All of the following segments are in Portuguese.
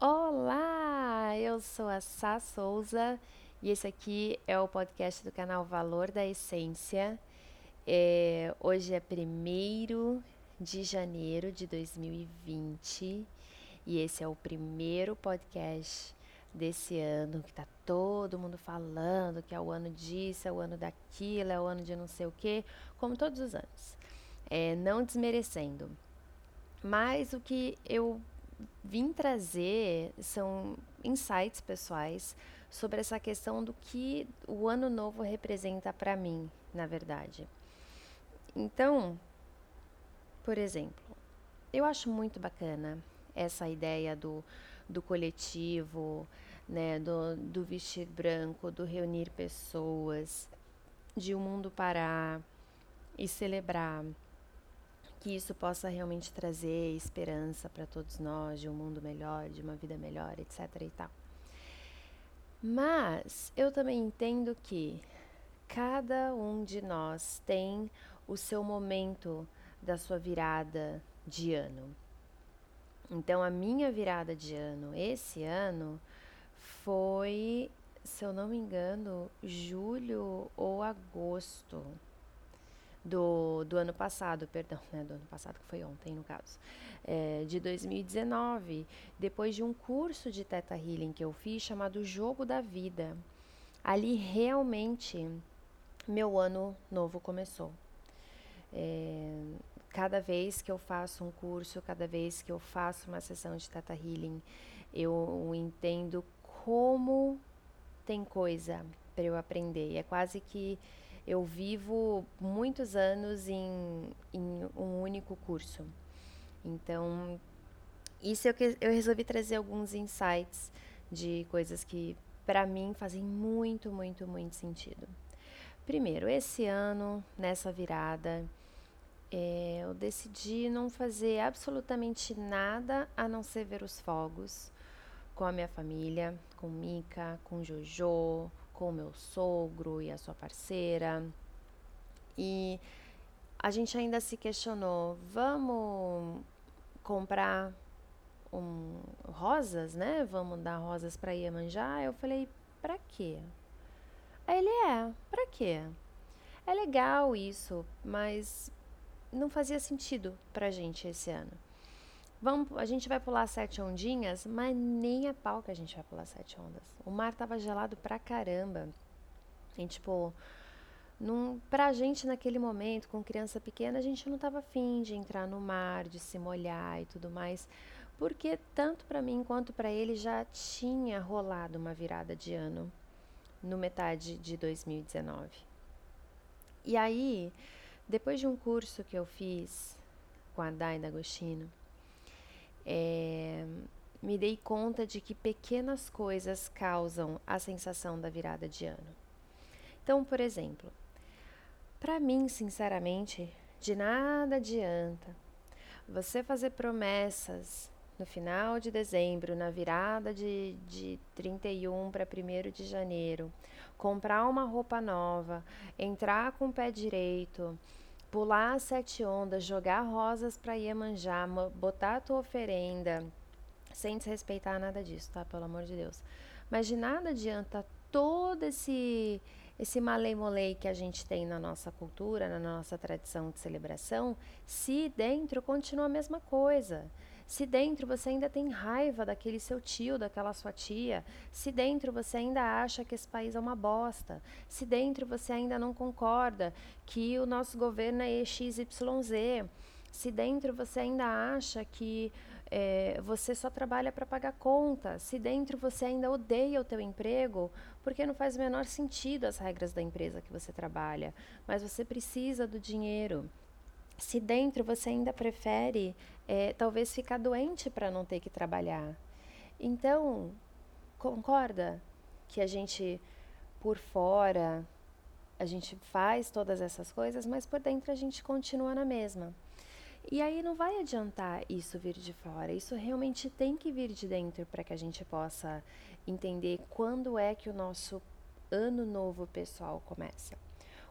Olá, eu sou a Sá Souza e esse aqui é o podcast do canal Valor da Essência. É, hoje é 1 de janeiro de 2020 e esse é o primeiro podcast desse ano que tá todo mundo falando que é o ano disso, é o ano daquilo, é o ano de não sei o que, como todos os anos. É, não desmerecendo. Mas o que eu vim trazer são insights pessoais sobre essa questão do que o ano novo representa para mim, na verdade. Então, por exemplo, eu acho muito bacana essa ideia do, do coletivo, né, do, do vestir branco, do reunir pessoas, de o um mundo parar e celebrar que isso possa realmente trazer esperança para todos nós, de um mundo melhor, de uma vida melhor, etc. e tal. Mas eu também entendo que cada um de nós tem o seu momento da sua virada de ano. Então, a minha virada de ano esse ano foi, se eu não me engano, julho ou agosto do, do ano passado, perdão, né, do ano passado, que foi ontem no caso, é, de 2019, depois de um curso de Teta Healing que eu fiz chamado Jogo da Vida. Ali realmente meu ano novo começou. É, cada vez que eu faço um curso, cada vez que eu faço uma sessão de Teta Healing, eu entendo como tem coisa para eu aprender. É quase que eu vivo muitos anos em, em um único curso. Então, isso é que eu resolvi trazer alguns insights de coisas que para mim fazem muito, muito, muito sentido. Primeiro, esse ano, nessa virada, é, eu decidi não fazer absolutamente nada a não ser ver os fogos com a minha família, com Mika, com Jojo, com meu sogro e a sua parceira. E a gente ainda se questionou: vamos comprar um, rosas, né? Vamos dar rosas para Iemanjá? Eu falei: para quê? Aí ele é: para quê? É legal isso, mas não fazia sentido pra gente esse ano. Vamos, a gente vai pular sete ondinhas, mas nem a pau que a gente vai pular sete ondas. O mar tava gelado pra caramba. E tipo, num, pra gente naquele momento, com criança pequena, a gente não tava afim de entrar no mar, de se molhar e tudo mais. Porque tanto para mim quanto para ele já tinha rolado uma virada de ano no metade de 2019. E aí, depois de um curso que eu fiz com a Dai D'Agostino, é, me dei conta de que pequenas coisas causam a sensação da virada de ano. Então, por exemplo, para mim, sinceramente, de nada adianta você fazer promessas no final de dezembro, na virada de, de 31 para 1 de janeiro, comprar uma roupa nova, entrar com o pé direito, pular sete ondas, jogar rosas para Iemanjá, botar a tua oferenda, sem desrespeitar nada disso, tá? Pelo amor de Deus. Mas de nada adianta todo esse esse malei que a gente tem na nossa cultura, na nossa tradição de celebração, se dentro continua a mesma coisa. Se dentro você ainda tem raiva daquele seu tio, daquela sua tia, se dentro você ainda acha que esse país é uma bosta, se dentro você ainda não concorda que o nosso governo é XYZ, se dentro você ainda acha que é, você só trabalha para pagar conta, se dentro você ainda odeia o teu emprego, porque não faz o menor sentido as regras da empresa que você trabalha, mas você precisa do dinheiro. Se dentro você ainda prefere é, talvez ficar doente para não ter que trabalhar. Então, concorda que a gente por fora a gente faz todas essas coisas, mas por dentro a gente continua na mesma. E aí não vai adiantar isso vir de fora, isso realmente tem que vir de dentro para que a gente possa entender quando é que o nosso ano novo pessoal começa.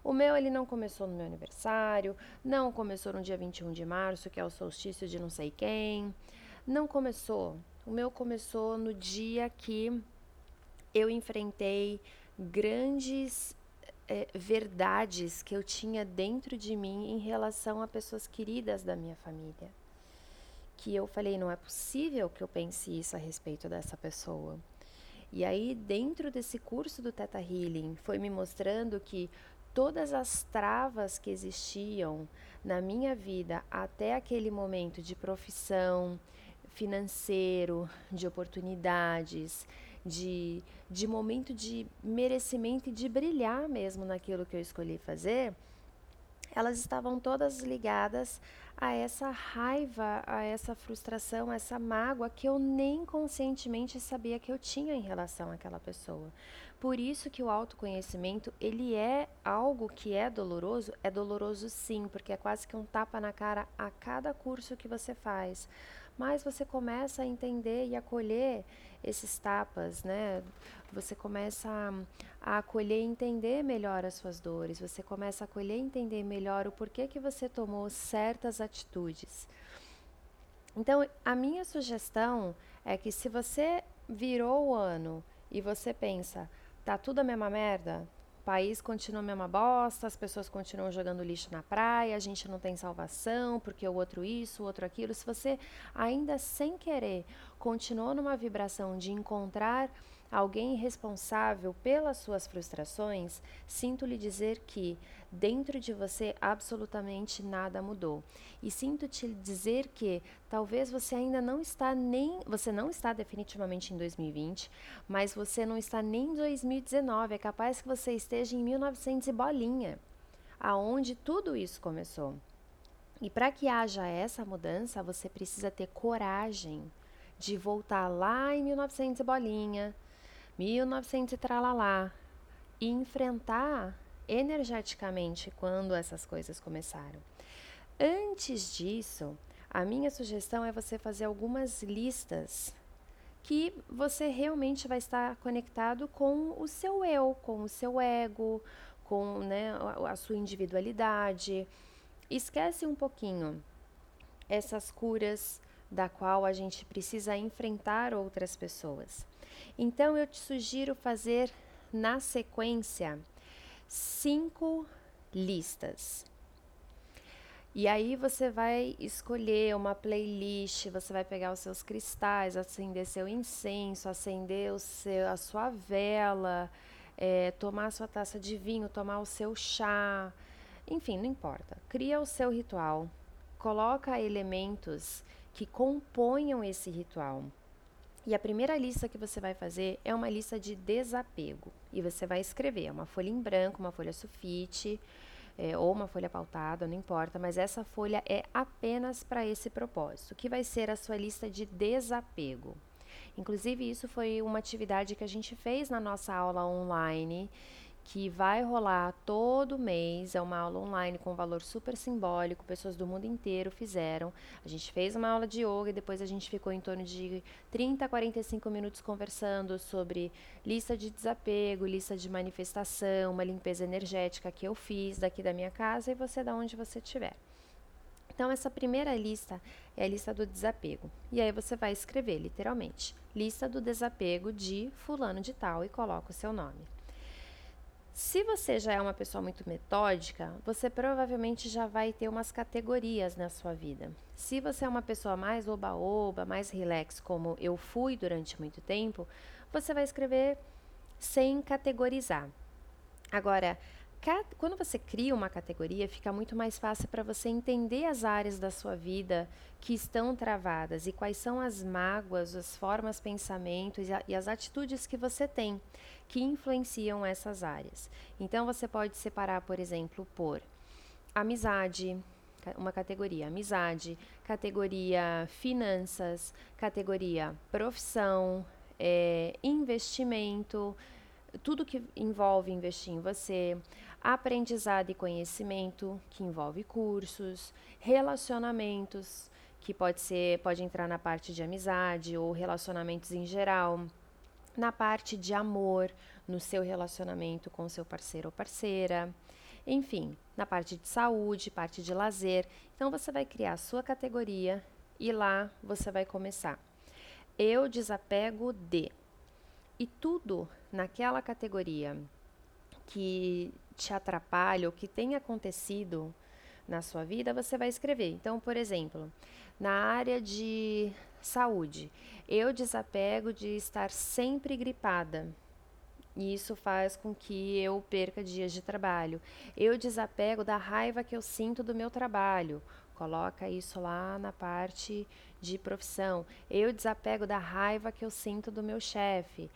O meu ele não começou no meu aniversário, não começou no dia 21 de março, que é o solstício de não sei quem. Não começou. O meu começou no dia que eu enfrentei grandes é, verdades que eu tinha dentro de mim em relação a pessoas queridas da minha família. Que eu falei, não é possível que eu pense isso a respeito dessa pessoa. E aí, dentro desse curso do Teta Healing, foi me mostrando que todas as travas que existiam na minha vida até aquele momento de profissão, financeiro, de oportunidades, de, de momento de merecimento e de brilhar mesmo naquilo que eu escolhi fazer, elas estavam todas ligadas a essa raiva, a essa frustração, a essa mágoa que eu nem conscientemente sabia que eu tinha em relação àquela pessoa. Por isso que o autoconhecimento, ele é algo que é doloroso, é doloroso sim, porque é quase que um tapa na cara a cada curso que você faz. Mas você começa a entender e acolher esses tapas, né? Você começa a, a acolher e entender melhor as suas dores, você começa a acolher e entender melhor o porquê que você tomou certas atitudes. Então, a minha sugestão é que se você virou o ano e você pensa, tá tudo a mesma merda, país continua a mesma bosta, as pessoas continuam jogando lixo na praia, a gente não tem salvação, porque o outro isso, o outro aquilo. Se você ainda sem querer continuou numa vibração de encontrar alguém responsável pelas suas frustrações, sinto lhe dizer que dentro de você absolutamente nada mudou. E sinto te dizer que talvez você ainda não está nem, você não está definitivamente em 2020, mas você não está nem em 2019, é capaz que você esteja em 1900 e bolinha, aonde tudo isso começou. E para que haja essa mudança, você precisa ter coragem de voltar lá em 1900 e bolinha, 1900 e tralalá, e enfrentar energeticamente quando essas coisas começaram. Antes disso, a minha sugestão é você fazer algumas listas que você realmente vai estar conectado com o seu eu, com o seu ego, com né, a sua individualidade. Esquece um pouquinho essas curas da qual a gente precisa enfrentar outras pessoas. Então eu te sugiro fazer na sequência cinco listas. E aí você vai escolher uma playlist, você vai pegar os seus cristais, acender seu incenso, acender o seu, a sua vela, é, tomar a sua taça de vinho, tomar o seu chá, enfim, não importa. Cria o seu ritual, coloca elementos que componham esse ritual. E a primeira lista que você vai fazer é uma lista de desapego. E você vai escrever uma folha em branco, uma folha sulfite, é, ou uma folha pautada, não importa, mas essa folha é apenas para esse propósito, que vai ser a sua lista de desapego. Inclusive, isso foi uma atividade que a gente fez na nossa aula online que vai rolar todo mês. É uma aula online com valor super simbólico, pessoas do mundo inteiro fizeram. A gente fez uma aula de yoga e depois a gente ficou em torno de 30 a 45 minutos conversando sobre lista de desapego, lista de manifestação, uma limpeza energética que eu fiz daqui da minha casa e você da onde você estiver. Então, essa primeira lista é a lista do desapego. E aí você vai escrever, literalmente, lista do desapego de fulano de tal e coloca o seu nome. Se você já é uma pessoa muito metódica, você provavelmente já vai ter umas categorias na sua vida. Se você é uma pessoa mais oba-oba, mais relax, como eu fui durante muito tempo, você vai escrever sem categorizar. Agora, quando você cria uma categoria, fica muito mais fácil para você entender as áreas da sua vida que estão travadas e quais são as mágoas, as formas, pensamentos e, as atitudes que você tem que influenciam essas áreas. Então, você pode separar, por exemplo, por amizade, uma categoria amizade, categoria finanças, categoria profissão, é, investimento, tudo que envolve investir em você, aprendizado e conhecimento, que envolve cursos, relacionamentos, que pode ser, pode entrar na parte de amizade ou relacionamentos em geral, na parte de amor, no seu relacionamento com seu parceiro ou parceira, enfim, na parte de saúde, parte de lazer. Então você vai criar a sua categoria e lá você vai começar. Eu desapego de. E tudo naquela categoria que te atrapalha ou que tem acontecido na sua vida, você vai escrever. Então, por exemplo, na área de saúde, eu desapego de estar sempre gripada. E isso faz com que eu perca dias de trabalho. Eu desapego da raiva que eu sinto do meu trabalho. Coloca isso lá na parte de profissão. Eu desapego da raiva que eu sinto do meu chefe.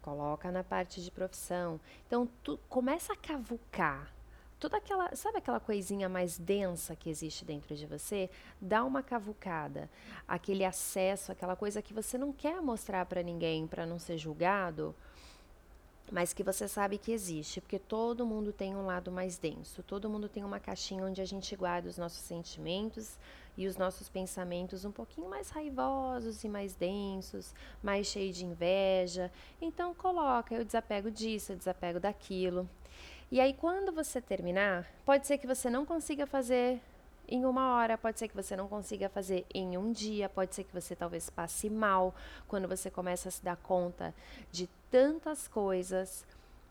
Coloca na parte de profissão. Então, tu começa a cavucar toda aquela, sabe aquela coisinha mais densa que existe dentro de você? Dá uma cavucada, aquele acesso, aquela coisa que você não quer mostrar para ninguém para não ser julgado, mas que você sabe que existe, porque todo mundo tem um lado mais denso, todo mundo tem uma caixinha onde a gente guarda os nossos sentimentos e os nossos pensamentos um pouquinho mais raivosos e mais densos, mais cheios de inveja. Então coloca, eu desapego disso, eu desapego daquilo. E aí, quando você terminar, pode ser que você não consiga fazer em uma hora, pode ser que você não consiga fazer em um dia, pode ser que você talvez passe mal quando você começa a se dar conta de tantas coisas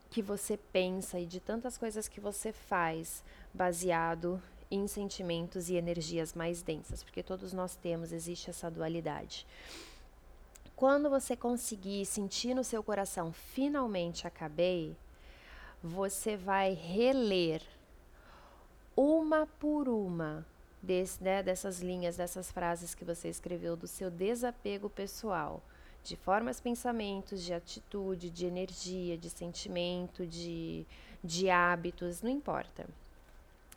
que você pensa e de tantas coisas que você faz baseado em sentimentos e energias mais densas, porque todos nós temos, existe essa dualidade. Quando você conseguir sentir no seu coração, finalmente acabei, você vai reler uma por uma desse, né, dessas linhas, dessas frases que você escreveu do seu desapego pessoal, de formas, pensamentos, de atitude, de energia, de sentimento, de, de hábitos, não importa.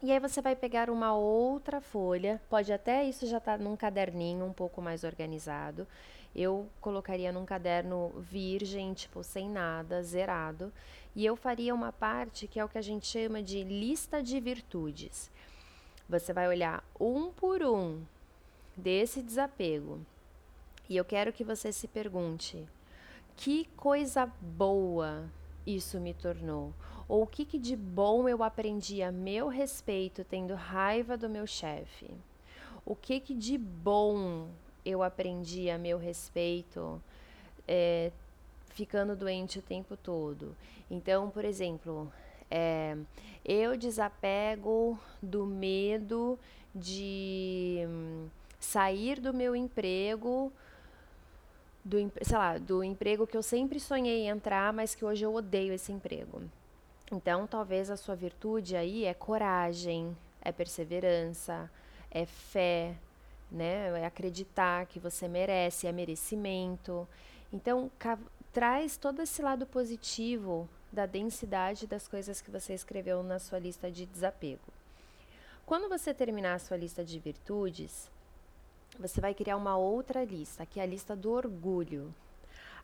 E aí você vai pegar uma outra folha, pode até isso já estar tá num caderninho um pouco mais organizado. Eu colocaria num caderno virgem, tipo sem nada, zerado, e eu faria uma parte que é o que a gente chama de lista de virtudes. Você vai olhar um por um desse desapego. E eu quero que você se pergunte: que coisa boa isso me tornou? Ou o que, que de bom eu aprendi a meu respeito tendo raiva do meu chefe? O que, que de bom eu aprendi a meu respeito é, ficando doente o tempo todo? Então, por exemplo, é, eu desapego do medo de hum, sair do meu emprego do, sei lá, do emprego que eu sempre sonhei entrar, mas que hoje eu odeio esse emprego. Então, talvez a sua virtude aí é coragem, é perseverança, é fé, né? É acreditar que você merece, é merecimento. Então, traz todo esse lado positivo da densidade das coisas que você escreveu na sua lista de desapego. Quando você terminar a sua lista de virtudes, você vai criar uma outra lista, que é a lista do orgulho.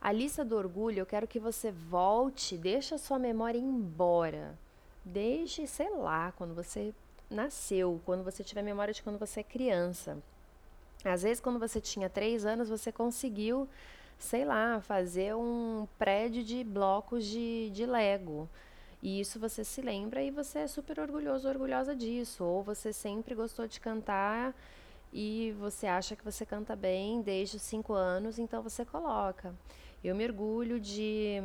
A lista do orgulho, eu quero que você volte, deixe a sua memória embora. Deixe, sei lá, quando você nasceu, quando você tiver memória de quando você é criança. Às vezes, quando você tinha três anos, você conseguiu, sei lá, fazer um prédio de blocos de, de Lego. E isso você se lembra e você é super orgulhoso, orgulhosa disso. Ou você sempre gostou de cantar e você acha que você canta bem desde os cinco anos, então você coloca. Eu me orgulho de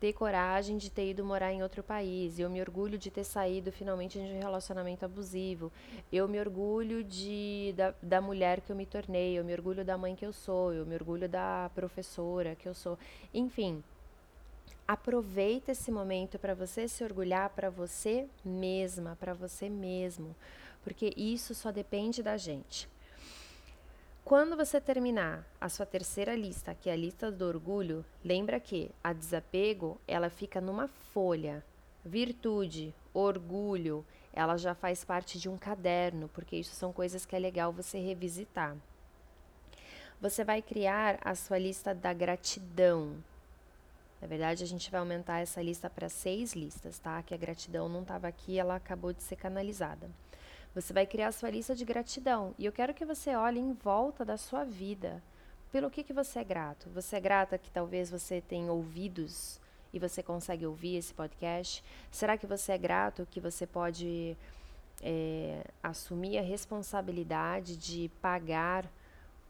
ter coragem de ter ido morar em outro país. Eu me orgulho de ter saído finalmente de um relacionamento abusivo. Eu me orgulho de, da, da mulher que eu me tornei. Eu me orgulho da mãe que eu sou. Eu me orgulho da professora que eu sou. Enfim, aproveita esse momento para você se orgulhar para você mesma, para você mesmo porque isso só depende da gente. Quando você terminar a sua terceira lista, que é a lista do orgulho, lembra que a desapego, ela fica numa folha. Virtude, orgulho, ela já faz parte de um caderno, porque isso são coisas que é legal você revisitar. Você vai criar a sua lista da gratidão. Na verdade, a gente vai aumentar essa lista para seis listas, tá? Que a gratidão não estava aqui, ela acabou de ser canalizada. Você vai criar sua lista de gratidão e eu quero que você olhe em volta da sua vida. Pelo que, que você é grato? Você é grata que talvez você tenha ouvidos e você consegue ouvir esse podcast? Será que você é grato que você pode é, assumir a responsabilidade de pagar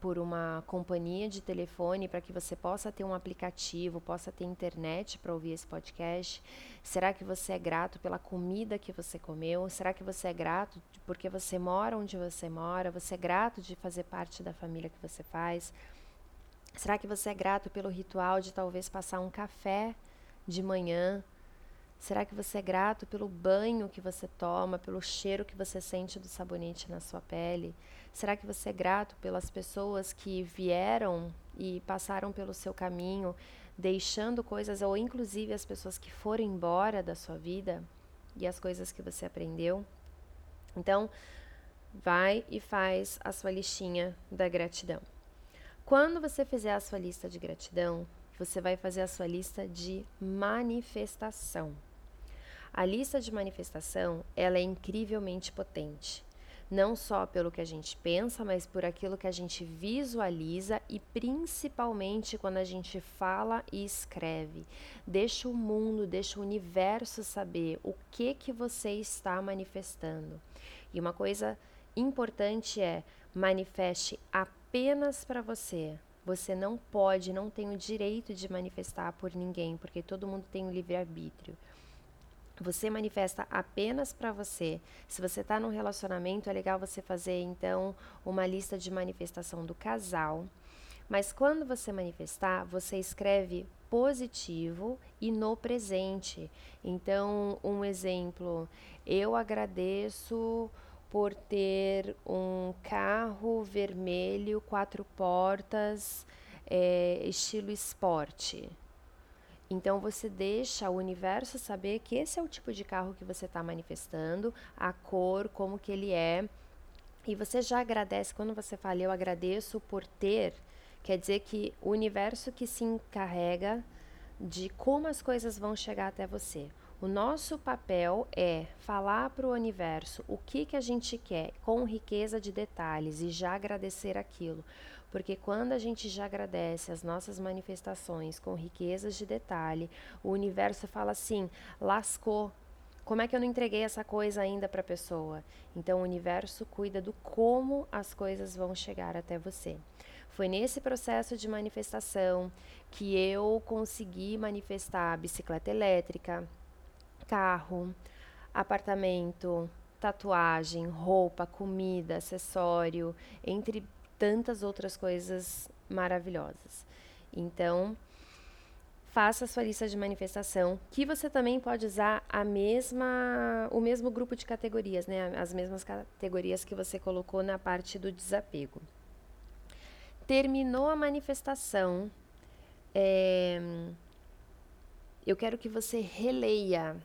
por uma companhia de telefone para que você possa ter um aplicativo, possa ter internet para ouvir esse podcast? Será que você é grato pela comida que você comeu? Será que você é grato porque você mora onde você mora? Você é grato de fazer parte da família que você faz? Será que você é grato pelo ritual de talvez passar um café de manhã Será que você é grato pelo banho que você toma, pelo cheiro que você sente do sabonete na sua pele? Será que você é grato pelas pessoas que vieram e passaram pelo seu caminho, deixando coisas, ou inclusive as pessoas que foram embora da sua vida e as coisas que você aprendeu? Então, vai e faz a sua listinha da gratidão. Quando você fizer a sua lista de gratidão, você vai fazer a sua lista de manifestação. A lista de manifestação, ela é incrivelmente potente. Não só pelo que a gente pensa, mas por aquilo que a gente visualiza e principalmente quando a gente fala e escreve. Deixa o mundo, deixa o universo saber o que que você está manifestando. E uma coisa importante é manifeste apenas para você. Você não pode, não tem o direito de manifestar por ninguém, porque todo mundo tem o livre-arbítrio. Você manifesta apenas para você. Se você está num relacionamento, é legal você fazer então uma lista de manifestação do casal. Mas quando você manifestar, você escreve positivo e no presente. Então, um exemplo: eu agradeço por ter um carro vermelho, quatro portas, é, estilo esporte. Então você deixa o universo saber que esse é o tipo de carro que você está manifestando, a cor, como que ele é. E você já agradece, quando você fala eu agradeço por ter, quer dizer que o universo que se encarrega de como as coisas vão chegar até você. O nosso papel é falar para o universo o que, que a gente quer, com riqueza de detalhes, e já agradecer aquilo. Porque quando a gente já agradece as nossas manifestações com riquezas de detalhe, o universo fala assim: lascou. Como é que eu não entreguei essa coisa ainda para a pessoa? Então o universo cuida do como as coisas vão chegar até você. Foi nesse processo de manifestação que eu consegui manifestar bicicleta elétrica, carro, apartamento, tatuagem, roupa, comida, acessório, entre tantas outras coisas maravilhosas. Então, faça a sua lista de manifestação, que você também pode usar a mesma, o mesmo grupo de categorias, né? As mesmas categorias que você colocou na parte do desapego. Terminou a manifestação, é, eu quero que você releia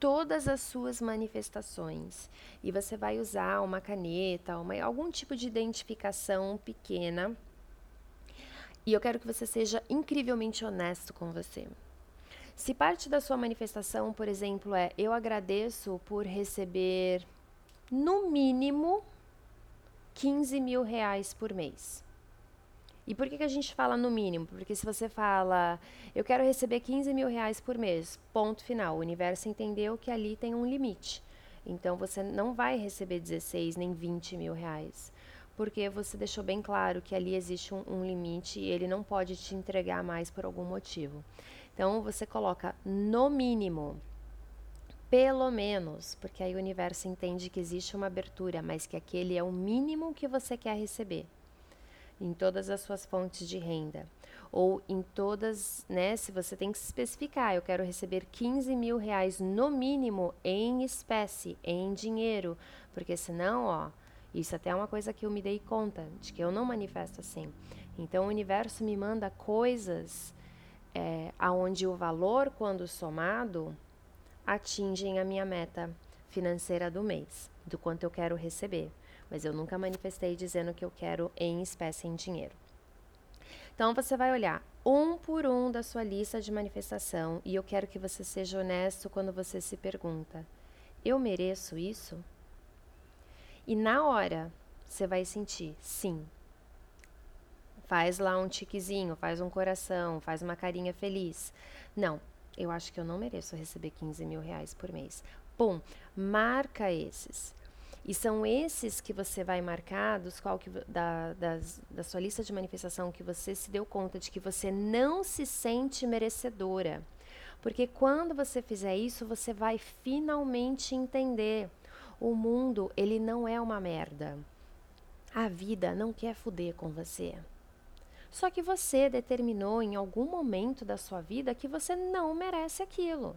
todas as suas manifestações e você vai usar uma caneta, uma, algum tipo de identificação pequena. E eu quero que você seja incrivelmente honesto com você. Se parte da sua manifestação, por exemplo, é eu agradeço por receber no mínimo 15 mil reais por mês. E por que, que a gente fala no mínimo? Porque se você fala, eu quero receber 15 mil reais por mês, ponto final. O universo entendeu que ali tem um limite. Então você não vai receber 16 nem 20 mil reais. Porque você deixou bem claro que ali existe um, um limite e ele não pode te entregar mais por algum motivo. Então você coloca no mínimo pelo menos, porque aí o universo entende que existe uma abertura, mas que aquele é o mínimo que você quer receber em todas as suas fontes de renda. Ou em todas, né? Se você tem que se especificar, eu quero receber 15 mil reais no mínimo em espécie, em dinheiro. Porque senão, ó, isso até é uma coisa que eu me dei conta, de que eu não manifesto assim. Então o universo me manda coisas é, aonde o valor, quando somado, atingem a minha meta financeira do mês, do quanto eu quero receber mas eu nunca manifestei dizendo que eu quero em espécie em dinheiro. Então você vai olhar um por um da sua lista de manifestação e eu quero que você seja honesto quando você se pergunta: eu mereço isso? E na hora você vai sentir sim. Faz lá um tiquezinho, faz um coração, faz uma carinha feliz. Não, eu acho que eu não mereço receber 15 mil reais por mês. Pum, marca esses. E são esses que você vai marcar dos qual que, da, das, da sua lista de manifestação que você se deu conta de que você não se sente merecedora. Porque quando você fizer isso, você vai finalmente entender. O mundo, ele não é uma merda. A vida não quer fuder com você. Só que você determinou em algum momento da sua vida que você não merece aquilo.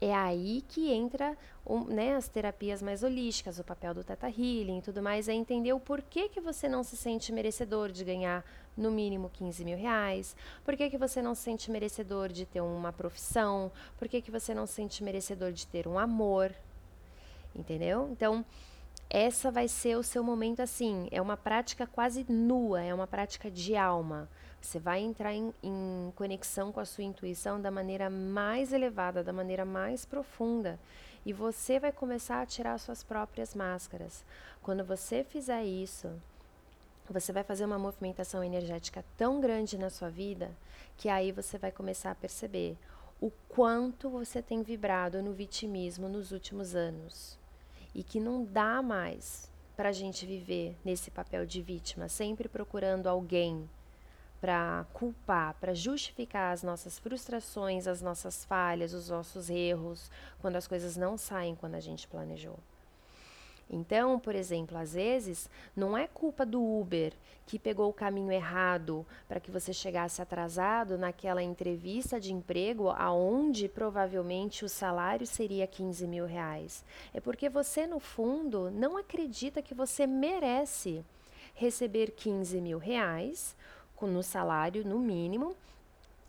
É aí que entra um, né, as terapias mais holísticas, o papel do Teta Healing e tudo mais, é entender o porquê que você não se sente merecedor de ganhar no mínimo 15 mil reais, por que, você não se sente merecedor de ter uma profissão, por que, que você não se sente merecedor de ter um amor, entendeu? Então, essa vai ser o seu momento assim, é uma prática quase nua, é uma prática de alma. Você vai entrar em, em, conexão com a sua intuição da maneira mais elevada, da maneira mais profunda. E você vai começar a tirar suas próprias máscaras. Quando você fizer isso, você vai fazer uma movimentação energética tão grande na sua vida que aí você vai começar a perceber o quanto você tem vibrado no vitimismo nos últimos anos e que não dá mais para a gente viver nesse papel de vítima, sempre procurando alguém para culpar, para justificar as nossas frustrações, as nossas falhas, os nossos erros, quando as coisas não saem quando a gente planejou. Então, por exemplo, às vezes não é culpa do Uber que pegou o caminho errado para que você chegasse atrasado naquela entrevista de emprego aonde provavelmente o salário seria 15 mil reais. É porque você, no fundo, não acredita que você merece receber 15 mil reais no salário, no mínimo,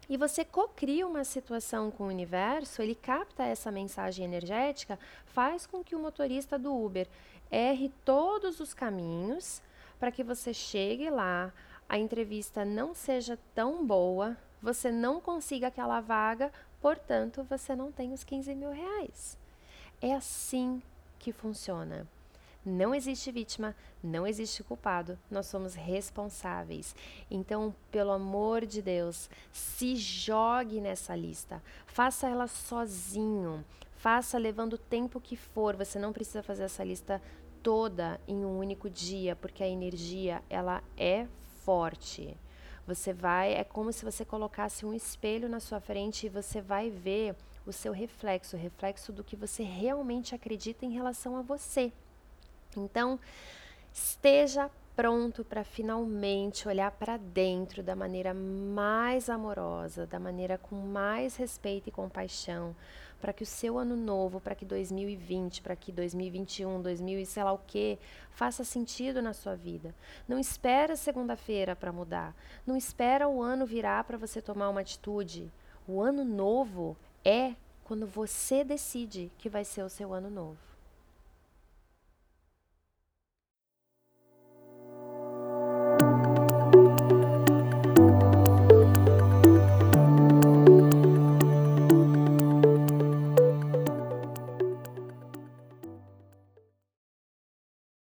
e você cocria uma situação com o universo, ele capta essa mensagem energética, faz com que o motorista do Uber erre todos os caminhos para que você chegue lá, a entrevista não seja tão boa, você não consiga aquela vaga, portanto, você não tem os 15 mil reais. É assim que funciona. Não existe vítima, não existe culpado, nós somos responsáveis. Então, pelo amor de Deus, se jogue nessa lista. Faça ela sozinho. Faça levando o tempo que for. Você não precisa fazer essa lista toda em um único dia, porque a energia ela é forte. Você vai, é como se você colocasse um espelho na sua frente e você vai ver o seu reflexo, o reflexo do que você realmente acredita em relação a você. Então, esteja pronto para finalmente olhar para dentro da maneira mais amorosa, da maneira com mais respeito e compaixão, para que o seu ano novo, para que 2020, para que 2021, 2000 e sei lá o que, faça sentido na sua vida. Não espera segunda-feira para mudar. Não espera o ano virar para você tomar uma atitude. O ano novo é quando você decide que vai ser o seu ano novo.